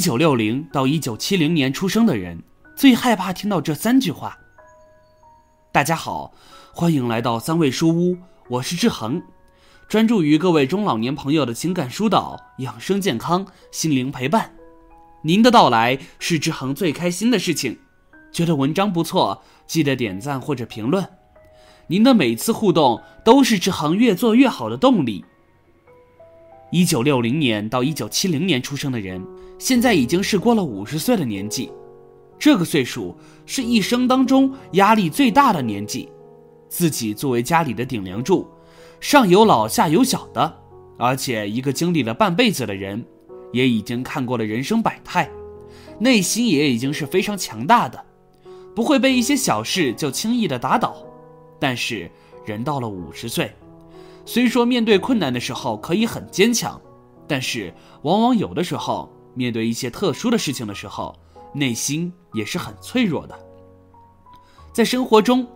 九六零到一九七零年出生的人最害怕听到这三句话。大家好，欢迎来到三味书屋，我是志恒，专注于各位中老年朋友的情感疏导、养生健康、心灵陪伴。您的到来是志恒最开心的事情。觉得文章不错，记得点赞或者评论。您的每次互动都是志恒越做越好的动力。一九六零年到一九七零年出生的人，现在已经是过了五十岁的年纪。这个岁数是一生当中压力最大的年纪，自己作为家里的顶梁柱，上有老下有小的，而且一个经历了半辈子的人，也已经看过了人生百态，内心也已经是非常强大的，不会被一些小事就轻易的打倒。但是人到了五十岁。虽说面对困难的时候可以很坚强，但是往往有的时候面对一些特殊的事情的时候，内心也是很脆弱的。在生活中，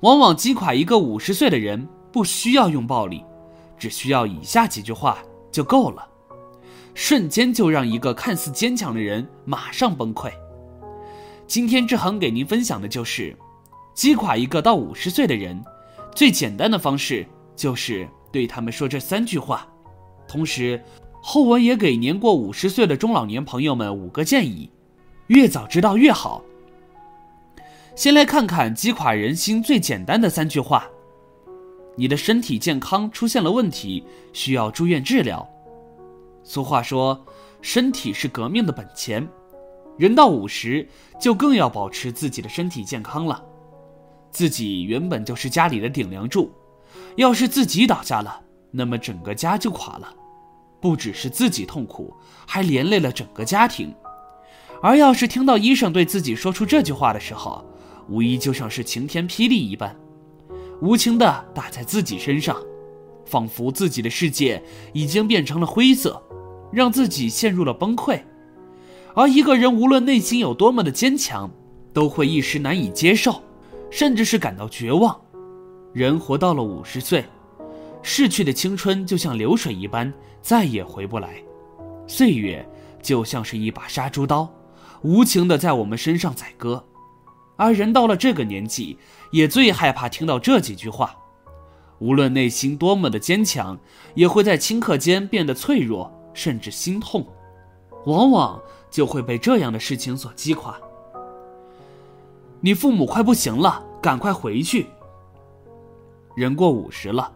往往击垮一个五十岁的人不需要用暴力，只需要以下几句话就够了，瞬间就让一个看似坚强的人马上崩溃。今天志恒给您分享的就是，击垮一个到五十岁的人，最简单的方式就是。对他们说这三句话，同时，后文也给年过五十岁的中老年朋友们五个建议，越早知道越好。先来看看击垮人心最简单的三句话：你的身体健康出现了问题，需要住院治疗。俗话说，身体是革命的本钱，人到五十就更要保持自己的身体健康了。自己原本就是家里的顶梁柱。要是自己倒下了，那么整个家就垮了，不只是自己痛苦，还连累了整个家庭。而要是听到医生对自己说出这句话的时候，无疑就像是晴天霹雳一般，无情的打在自己身上，仿佛自己的世界已经变成了灰色，让自己陷入了崩溃。而一个人无论内心有多么的坚强，都会一时难以接受，甚至是感到绝望。人活到了五十岁，逝去的青春就像流水一般，再也回不来。岁月就像是一把杀猪刀，无情的在我们身上宰割。而人到了这个年纪，也最害怕听到这几句话。无论内心多么的坚强，也会在顷刻间变得脆弱，甚至心痛。往往就会被这样的事情所击垮。你父母快不行了，赶快回去。人过五十了，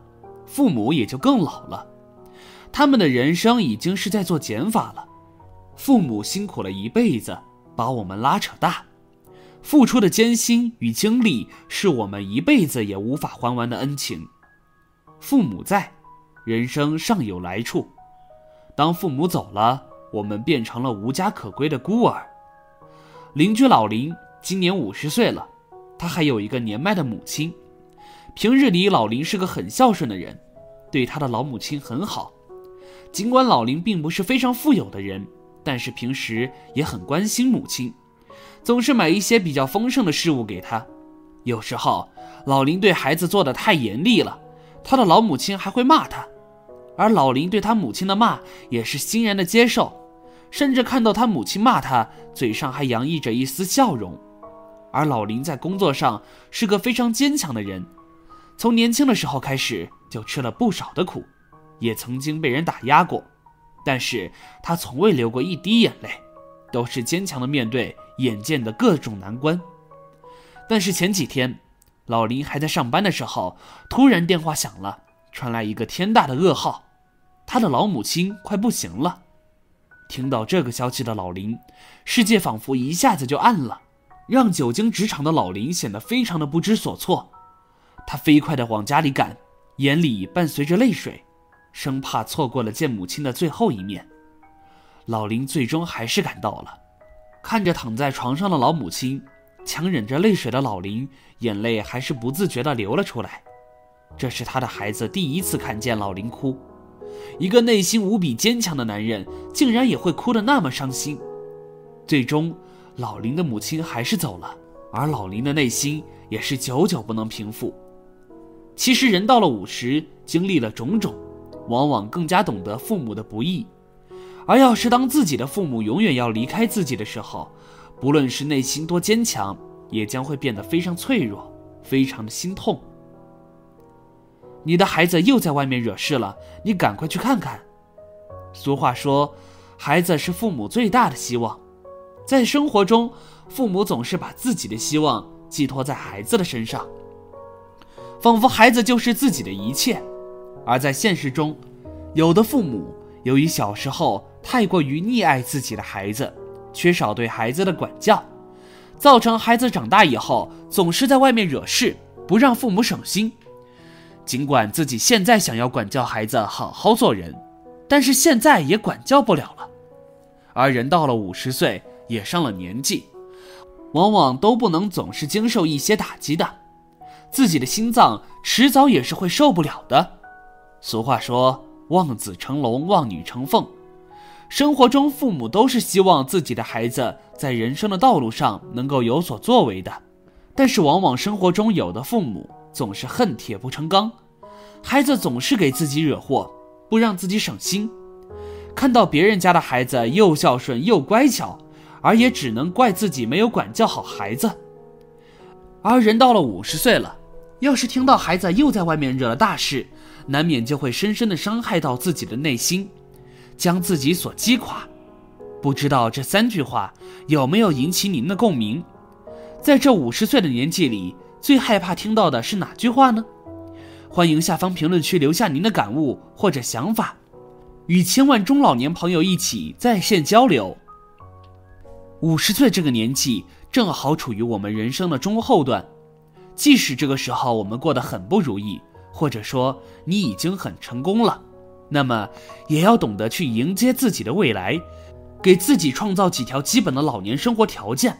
父母也就更老了，他们的人生已经是在做减法了。父母辛苦了一辈子，把我们拉扯大，付出的艰辛与精力是我们一辈子也无法还完的恩情。父母在，人生尚有来处；当父母走了，我们变成了无家可归的孤儿。邻居老林今年五十岁了，他还有一个年迈的母亲。平日里，老林是个很孝顺的人，对他的老母亲很好。尽管老林并不是非常富有的人，但是平时也很关心母亲，总是买一些比较丰盛的事物给他。有时候，老林对孩子做的太严厉了，他的老母亲还会骂他，而老林对他母亲的骂也是欣然的接受，甚至看到他母亲骂他，嘴上还洋溢着一丝笑容。而老林在工作上是个非常坚强的人。从年轻的时候开始就吃了不少的苦，也曾经被人打压过，但是他从未流过一滴眼泪，都是坚强的面对眼见的各种难关。但是前几天，老林还在上班的时候，突然电话响了，传来一个天大的噩耗，他的老母亲快不行了。听到这个消息的老林，世界仿佛一下子就暗了，让久经职场的老林显得非常的不知所措。他飞快地往家里赶，眼里伴随着泪水，生怕错过了见母亲的最后一面。老林最终还是赶到了，看着躺在床上的老母亲，强忍着泪水的老林，眼泪还是不自觉地流了出来。这是他的孩子第一次看见老林哭，一个内心无比坚强的男人，竟然也会哭得那么伤心。最终，老林的母亲还是走了，而老林的内心也是久久不能平复。其实人到了五十，经历了种种，往往更加懂得父母的不易，而要是当自己的父母永远要离开自己的时候，不论是内心多坚强，也将会变得非常脆弱，非常的心痛。你的孩子又在外面惹事了，你赶快去看看。俗话说，孩子是父母最大的希望。在生活中，父母总是把自己的希望寄托在孩子的身上，仿佛孩子就是自己的一切。而在现实中，有的父母由于小时候太过于溺爱自己的孩子，缺少对孩子的管教，造成孩子长大以后总是在外面惹事，不让父母省心。尽管自己现在想要管教孩子好好做人，但是现在也管教不了了。而人到了五十岁，也上了年纪，往往都不能总是经受一些打击的，自己的心脏迟早也是会受不了的。俗话说：“望子成龙，望女成凤。”生活中，父母都是希望自己的孩子在人生的道路上能够有所作为的，但是往往生活中有的父母。总是恨铁不成钢，孩子总是给自己惹祸，不让自己省心。看到别人家的孩子又孝顺又乖巧，而也只能怪自己没有管教好孩子。而人到了五十岁了，要是听到孩子又在外面惹了大事，难免就会深深的伤害到自己的内心，将自己所击垮。不知道这三句话有没有引起您的共鸣？在这五十岁的年纪里。最害怕听到的是哪句话呢？欢迎下方评论区留下您的感悟或者想法，与千万中老年朋友一起在线交流。五十岁这个年纪正好处于我们人生的中后段，即使这个时候我们过得很不如意，或者说你已经很成功了，那么也要懂得去迎接自己的未来，给自己创造几条基本的老年生活条件。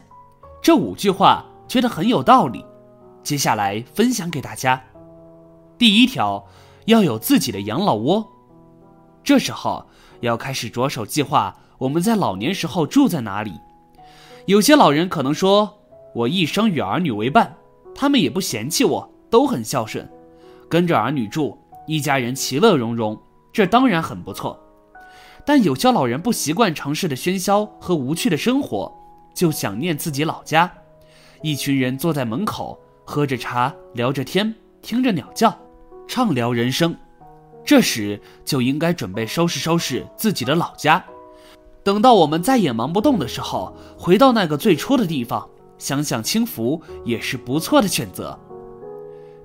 这五句话觉得很有道理。接下来分享给大家，第一条，要有自己的养老窝。这时候要开始着手计划我们在老年时候住在哪里。有些老人可能说：“我一生与儿女为伴，他们也不嫌弃我，都很孝顺，跟着儿女住，一家人其乐融融，这当然很不错。”但有些老人不习惯城市的喧嚣和无趣的生活，就想念自己老家，一群人坐在门口。喝着茶，聊着天，听着鸟叫，畅聊人生。这时就应该准备收拾收拾自己的老家。等到我们再也忙不动的时候，回到那个最初的地方，享享清福也是不错的选择。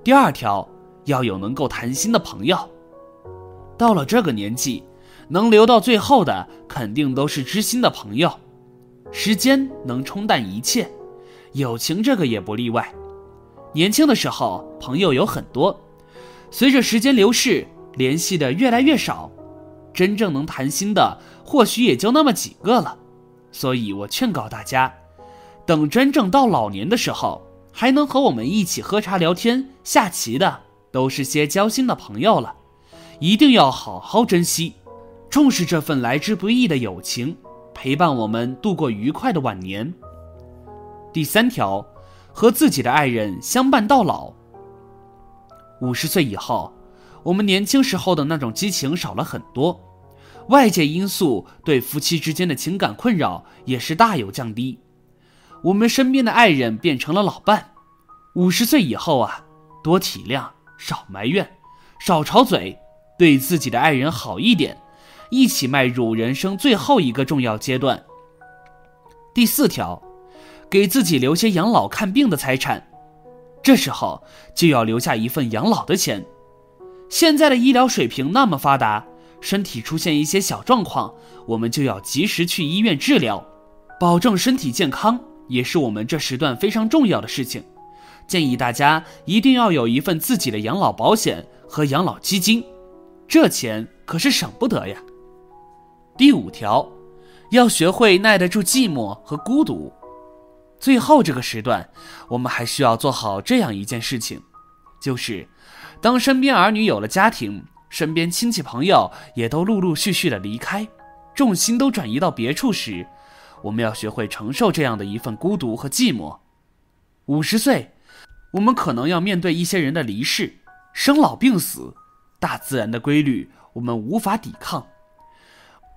第二条，要有能够谈心的朋友。到了这个年纪，能留到最后的肯定都是知心的朋友。时间能冲淡一切，友情这个也不例外。年轻的时候，朋友有很多，随着时间流逝，联系的越来越少，真正能谈心的或许也就那么几个了。所以我劝告大家，等真正到老年的时候，还能和我们一起喝茶聊天、下棋的，都是些交心的朋友了，一定要好好珍惜，重视这份来之不易的友情，陪伴我们度过愉快的晚年。第三条。和自己的爱人相伴到老。五十岁以后，我们年轻时候的那种激情少了很多，外界因素对夫妻之间的情感困扰也是大有降低。我们身边的爱人变成了老伴。五十岁以后啊，多体谅，少埋怨，少吵嘴，对自己的爱人好一点，一起迈入人生最后一个重要阶段。第四条。给自己留些养老看病的财产，这时候就要留下一份养老的钱。现在的医疗水平那么发达，身体出现一些小状况，我们就要及时去医院治疗，保证身体健康，也是我们这时段非常重要的事情。建议大家一定要有一份自己的养老保险和养老基金，这钱可是省不得呀。第五条，要学会耐得住寂寞和孤独。最后这个时段，我们还需要做好这样一件事情，就是，当身边儿女有了家庭，身边亲戚朋友也都陆陆续续的离开，重心都转移到别处时，我们要学会承受这样的一份孤独和寂寞。五十岁，我们可能要面对一些人的离世，生老病死，大自然的规律我们无法抵抗，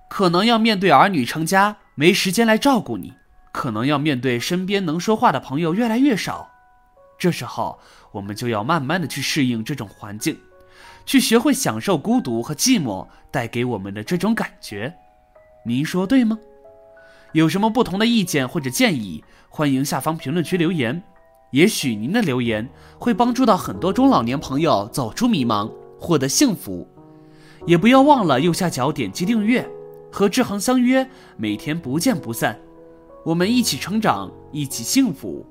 可能要面对儿女成家，没时间来照顾你；可能要面对身边能说话的朋友越来越少。这时候，我们就要慢慢的去适应这种环境，去学会享受孤独和寂寞带给我们的这种感觉。您说对吗？有什么不同的意见或者建议，欢迎下方评论区留言。也许您的留言会帮助到很多中老年朋友走出迷茫，获得幸福。也不要忘了右下角点击订阅，和志恒相约，每天不见不散。我们一起成长，一起幸福。